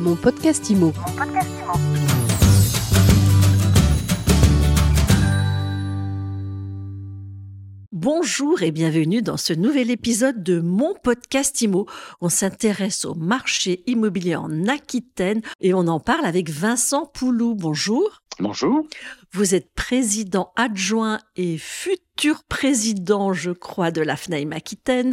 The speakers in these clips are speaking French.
Mon podcast IMO. Bonjour et bienvenue dans ce nouvel épisode de mon podcast IMO. On s'intéresse au marché immobilier en Aquitaine et on en parle avec Vincent Poulou. Bonjour. Bonjour. Vous êtes président adjoint et futur président, je crois, de la FNAIM Aquitaine,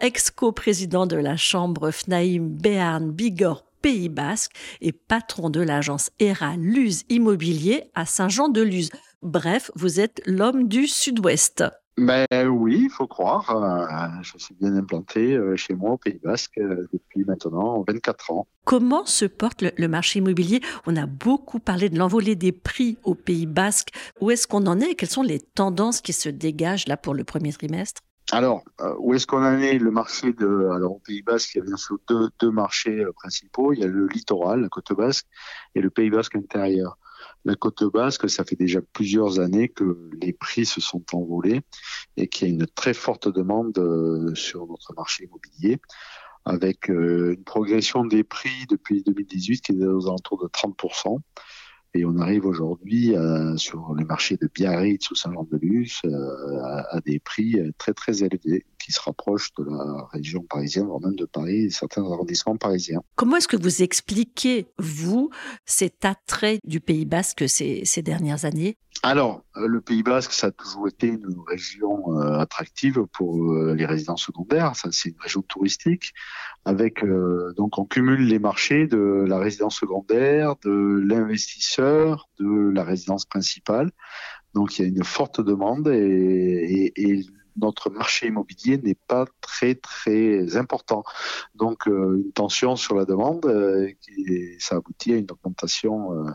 ex-co-président de la chambre FNAIM Béarn Bigorre Pays Basque et patron de l'agence ERA Luz Immobilier à Saint-Jean-de-Luz. Bref, vous êtes l'homme du Sud-Ouest. Ben oui, il faut croire. Euh, je suis bien implanté euh, chez moi au Pays Basque euh, depuis maintenant 24 ans. Comment se porte le, marché immobilier? On a beaucoup parlé de l'envolée des prix au Pays Basque. Où est-ce qu'on en est? Quelles sont les tendances qui se dégagent là pour le premier trimestre? Alors, où est-ce qu'on en est Le marché de, alors au Pays Basque, il y a bien sûr deux, deux marchés principaux. Il y a le littoral, la côte basque, et le Pays Basque intérieur la côte basque, ça fait déjà plusieurs années que les prix se sont envolés et qu'il y a une très forte demande euh, sur notre marché immobilier avec euh, une progression des prix depuis 2018 qui est aux alentours de 30%. Et on arrive aujourd'hui euh, sur les marchés de Biarritz ou Saint-Jean-de-Luz à, des prix très très élevés qui se rapprochent de la région parisienne, voire même de Paris et certains arrondissements parisiens. Comment est-ce que vous expliquez, vous, cet attrait du Pays basque ces, ces dernières années? Alors, euh, le Pays Basque, ça a toujours été une région euh, attractive pour euh, les résidents secondaires. Ça, c'est une région touristique. Avec donc, on cumule les marchés de la résidence secondaire, de l'investisseur, de la résidence principale. Donc, il y a une forte demande et, notre marché immobilier n'est pas très très important. Donc euh, une tension sur la demande, euh, ça aboutit à une augmentation euh,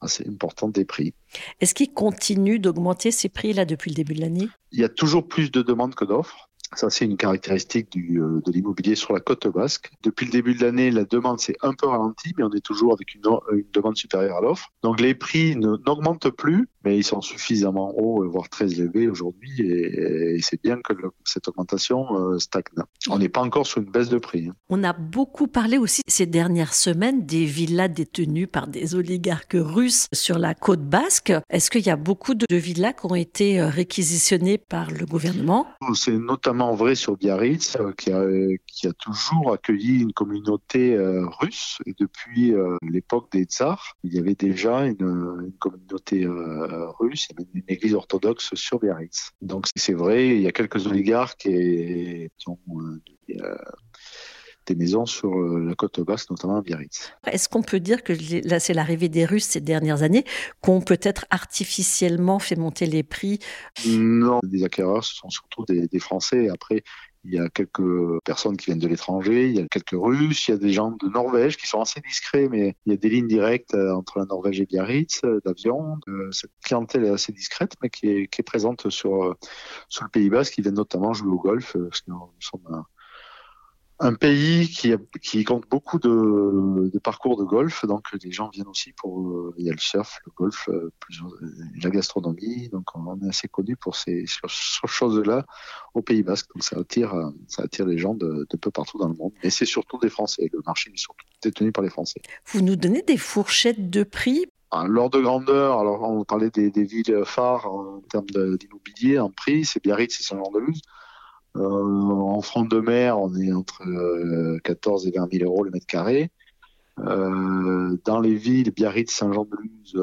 assez importante des prix. Est-ce qu'il continue d'augmenter ces prix là depuis le début de l'année? Il y a toujours plus de demandes que d'offres. Ça, c'est une caractéristique du, euh, de l'immobilier sur la côte basque. Depuis le début de l'année, la demande s'est un peu ralentie, mais on est toujours avec une, une demande supérieure à l'offre. Donc les prix n'augmentent plus, mais ils sont suffisamment hauts, voire très élevés aujourd'hui, et, et c'est bien que le, cette augmentation euh, stagne. On n'est pas encore sur une baisse de prix. Hein. On a beaucoup parlé aussi ces dernières semaines des villas détenues par des oligarques russes sur la côte basque. Est-ce qu'il y a beaucoup de villas qui ont été euh, réquisitionnées par le gouvernement? C'est notamment vrai sur Biarritz, euh, qui, a, qui, a, toujours accueilli une communauté euh, russe. Et depuis euh, l'époque des tsars, il y avait déjà une, une communauté russe et même une église orthodoxe sur Biarritz. Donc c'est vrai, il y a quelques oligarques et, qui ont des maisons sur la côte basse, notamment à Biarritz. Est-ce qu'on peut dire que là, c'est l'arrivée des Russes ces dernières années, qu'on peut-être artificiellement fait monter les prix? Non, les acquéreurs, ce sont surtout des, des Français. Après, il y a quelques personnes qui viennent de l'étranger, il y a quelques Russes, il y a des gens de Norvège qui sont assez discrets, mais il y a des lignes directes euh, entre la Norvège et Biarritz euh, d'avion. Cette clientèle est assez discrète, mais qui est, qui est présente sur, euh, sur le Pays Basque, qui vient notamment jouer au golf, parce que nous sommes pays qui, qui compte beaucoup de, de, parcours de golf, donc les gens viennent aussi pour euh, il y a le surf, le golf, euh, la gastronomie, donc on est assez connu pour ces, choses-là au Pays Basque, donc ça attire ça attire les gens de, de peu partout dans le monde, et c'est surtout des Français, le marché est surtout détenu par les Français. Vous nous donnez des fourchettes de prix? Ah, L'ordre de grandeur, alors on parlait des, des villes phares en termes d'immobilier, en prix, c'est Biarritz et Saint-Jean-de-Luz. Euh, en front de mer, on est entre 14 euh, et 20 000 euros le mètre carré. Euh, dans les villes, Biarritz, Saint-Jean-de-Luz,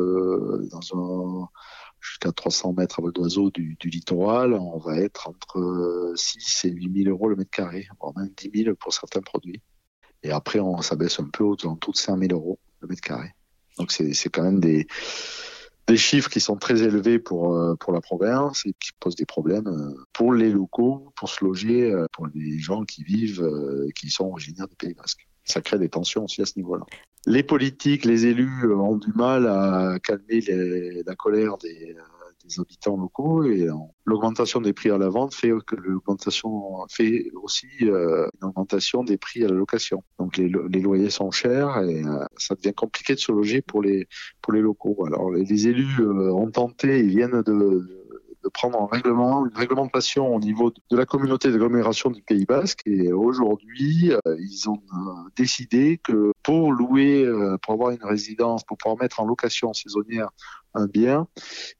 jusqu'à 300 mètres à vol d'oiseau du, littoral, on va être entre 6 et 8 000 euros le mètre carré, voire même 10 000 pour certains produits. Et après, on s'abaisse un peu autour de 5 000 euros le mètre carré. Donc c'est quand même des, des chiffres qui sont très élevés pour euh, pour la province et qui posent des problèmes euh, pour les locaux, pour se loger, euh, pour les gens qui vivent, qui sont originaires du Pays Basque. Ça crée des tensions aussi à ce niveau-là. Les politiques, les élus ont du mal à calmer les, la colère des, des habitants locaux et l'augmentation des prix à la vente fait que l'augmentation fait aussi euh, une augmentation des prix à la location. Donc les, loyers sont chers et euh, ça devient compliqué de se loger pour les pour les locaux. Alors les, élus euh, ont tenté, ils viennent de prendre un règlement, une réglementation au niveau de la communauté d'agglomération du Pays Basque. Et aujourd'hui, ils ont décidé que pour louer, pour avoir une résidence, pour pouvoir mettre en location saisonnière un bien,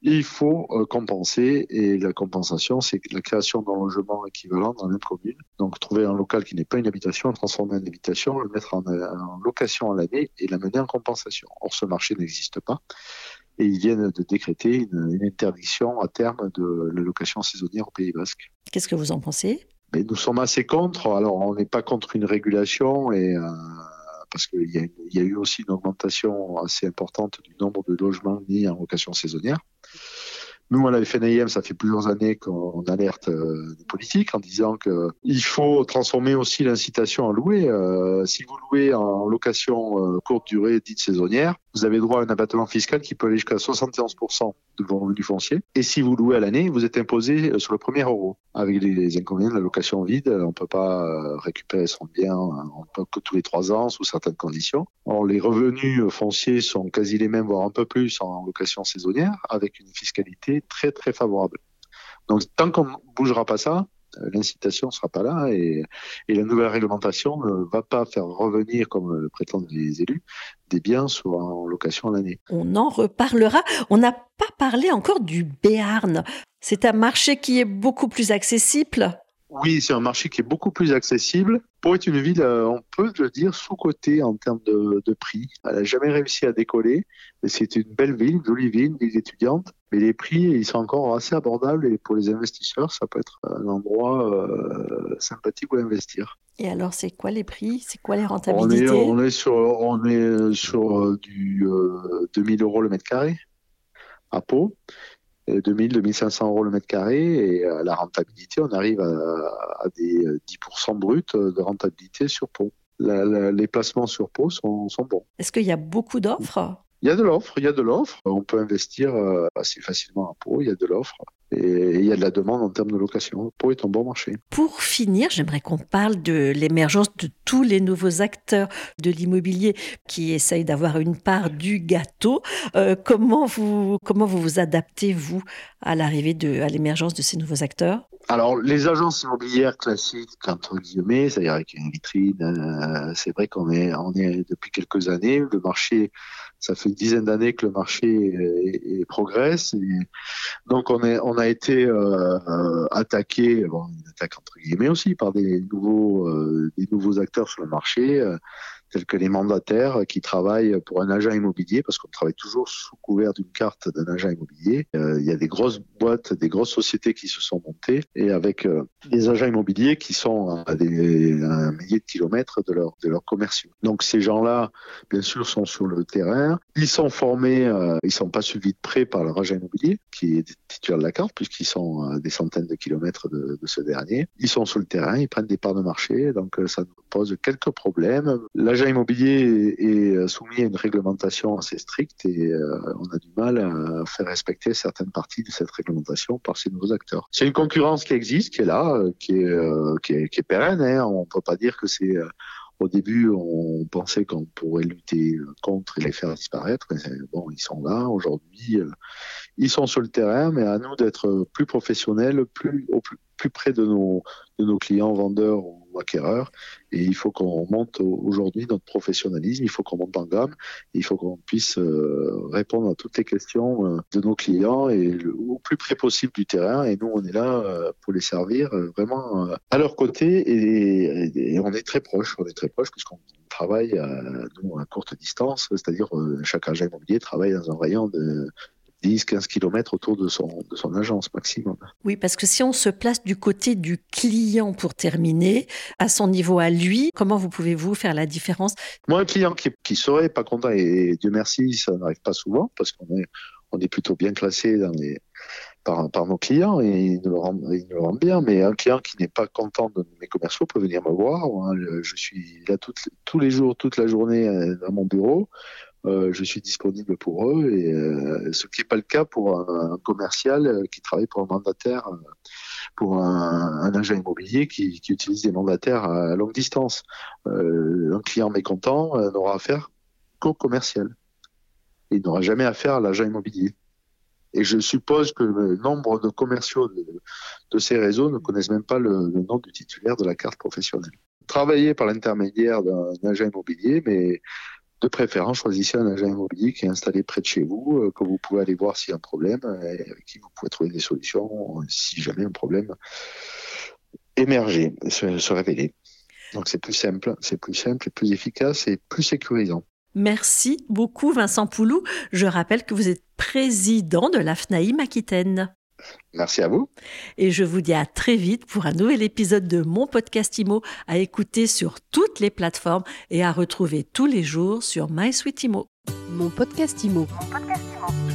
il faut euh, compenser et la compensation, c'est la création d'un logement équivalent dans une commune. Donc trouver un local qui n'est pas une habitation, le transformer en habitation, le mettre en, location à l'année et l'amener en compensation. Or, ce marché n'existe pas et ils viennent de décréter une, interdiction à terme de la location saisonnière au Pays Basque. Qu'est-ce que vous en pensez? Mais Nous sommes assez contre. Alors, on n'est pas contre une régulation et euh, parce qu'il y, a eu aussi une augmentation assez importante du nombre de logements mis en location saisonnière. Nous, à la FNIM, ça fait plusieurs années qu'on alerte euh, les politiques en disant qu'il faut transformer aussi l'incitation à louer. Euh, si vous louez en location euh, courte durée dite saisonnière, vous avez droit à un abattement fiscal qui peut aller jusqu'à 71% de vos revenus fonciers. Et si vous louez à l'année, vous êtes imposé sur le premier euro. Avec les inconvénients de la location vide, on ne peut pas récupérer son bien que tous les trois ans sous certaines conditions. Les revenus fonciers sont quasi les mêmes, voire un peu plus en location saisonnière, avec une fiscalité très très favorable. Donc tant qu'on ne bougera pas ça, euh, l'incitation ne sera pas là et, la nouvelle réglementation ne va pas faire revenir, comme le prétendent les élus, des biens soit en location l'année. On en reparlera. On n'a pas parlé encore du Béarn. C'est un marché qui est beaucoup plus accessible oui, c'est un marché qui est beaucoup plus accessible. Pour être une ville, euh, on peut le dire, sous-cotée en termes de, prix. Elle n'a jamais réussi à décoller. C'est une belle ville, une jolie ville, une ville étudiante. Mais les prix, ils sont encore assez abordables et pour les investisseurs, ça peut être un endroit euh, sympathique où investir. Et alors, c'est quoi les prix? C'est quoi les rentabilités? on est, sur, on est sur euh, du 2000 euros le mètre carré à Pau. 2000, 2500 euros le mètre carré et à la rentabilité, on arrive à, des 10% bruts de rentabilité sur Pau. les placements sur Pau sont, sont bons. Est-ce qu'il y a beaucoup d'offres? Il y a de l'offre, il y a de l'offre. On peut investir euh, assez facilement à Pau, il y a de l'offre. Et il y a de la demande en termes de location. Pau est un bon marché. Pour finir, j'aimerais qu'on parle de l'émergence de tous les nouveaux acteurs de l'immobilier qui essayent d'avoir une part du gâteau. Euh, comment, vous, comment vous vous adaptez, vous, à l'arrivée de, à l'émergence de ces nouveaux acteurs? Alors, les agences immobilières classiques, entre guillemets, c'est-à-dire avec une vitrine, euh, c'est vrai qu'on est, on est depuis quelques années, le marché ça fait une dizaine d'années que le marché progresse. donc on, est, on a été euh, euh, attaqué, bon, une attaque entre guillemets aussi, par des nouveaux, euh, des nouveaux acteurs sur le marché tels que les mandataires qui travaillent pour un agent immobilier, parce qu'on travaille toujours sous couvert d'une carte d'un agent immobilier. Euh, il y a des grosses boîtes, des grosses sociétés qui se sont montées, et avec euh, des agents immobiliers qui sont à, des, un millier de kilomètres de leurs de leurs commerciaux. Donc ces gens-là, bien sûr, sont sur le terrain. Ils sont formés, euh, ils sont pas suivis de près par leur agent immobilier, qui est titulaire de la carte, puisqu'ils sont à des centaines de kilomètres de, ce dernier. Ils sont sur le terrain, ils prennent des parts de marché, donc ça nous pose quelques problèmes l'agent immobilier est euh, soumis à une réglementation assez stricte et euh, on a du mal à faire respecter certaines parties de cette réglementation par ces nouveaux acteurs. C'est une concurrence qui existe, qui est là, euh, qui est, qui pérenne. Hein. On ne peut pas dire que c'est au début, on pensait qu'on pourrait lutter contre et les faire disparaître. Bon, ils sont là aujourd'hui. Ils sont sur le terrain, mais à nous d'être plus professionnels, plus près de nos, de nos clients vendeurs ou acquéreurs. Et il faut qu'on monte aujourd'hui notre professionnalisme, il faut qu'on monte en gamme, il faut qu'on puisse euh, répondre à toutes les questions euh, de nos clients et au plus près possible du terrain. Et nous, on est là euh, pour les servir vraiment à leur côté et, et, on est très proche, on est très proche puisqu'on travaille à, nous, à courte distance, c'est-à-dire chaque agent immobilier travaille dans un rayon de 10-15 km autour de son, de son agence maximum. Oui, parce que si on se place du côté du client pour terminer, à son niveau à lui, comment vous pouvez-vous faire la différence? Moi, un client qui, qui serait pas content, et Dieu merci, ça n'arrive pas souvent, parce qu'on est, on est plutôt bien classé dans les, par, par, nos clients et ils nous, le rendent, ils nous le rendent bien. Mais un client qui n'est pas content de mes commerciaux peut venir me voir. Je suis là tous les jours, toute la journée euh, dans mon bureau. Euh, je suis disponible pour eux, et euh, ce qui n'est pas le cas pour un, commercial euh, qui travaille pour un mandataire, pour un, agent immobilier qui, utilise des mandataires à longue distance. un client mécontent n'aura affaire qu'au commercial. Il n'aura jamais affaire à l'agent immobilier. Et je suppose que le nombre de commerciaux de, ces réseaux ne connaissent même pas le, nom du titulaire de la carte professionnelle. Travaillez par l'intermédiaire d'un agent immobilier, mais de préférence, choisissez un agent immobilier qui est installé près de chez vous, euh, que vous pouvez aller voir s'il y a un problème, et avec qui vous pouvez trouver des solutions si jamais un problème émerger, se, se révéler. Donc c'est plus simple, c'est plus simple, plus efficace et plus sécurisant. Merci beaucoup Vincent Poulou. Je rappelle que vous êtes président de la FNAIM Aquitaine. Merci à vous. Et je vous dis à très vite pour un nouvel épisode de mon podcast IMO à écouter sur toutes les plateformes et à retrouver tous les jours sur MySweetImo. Mon podcast IMO. Mon podcast IMO.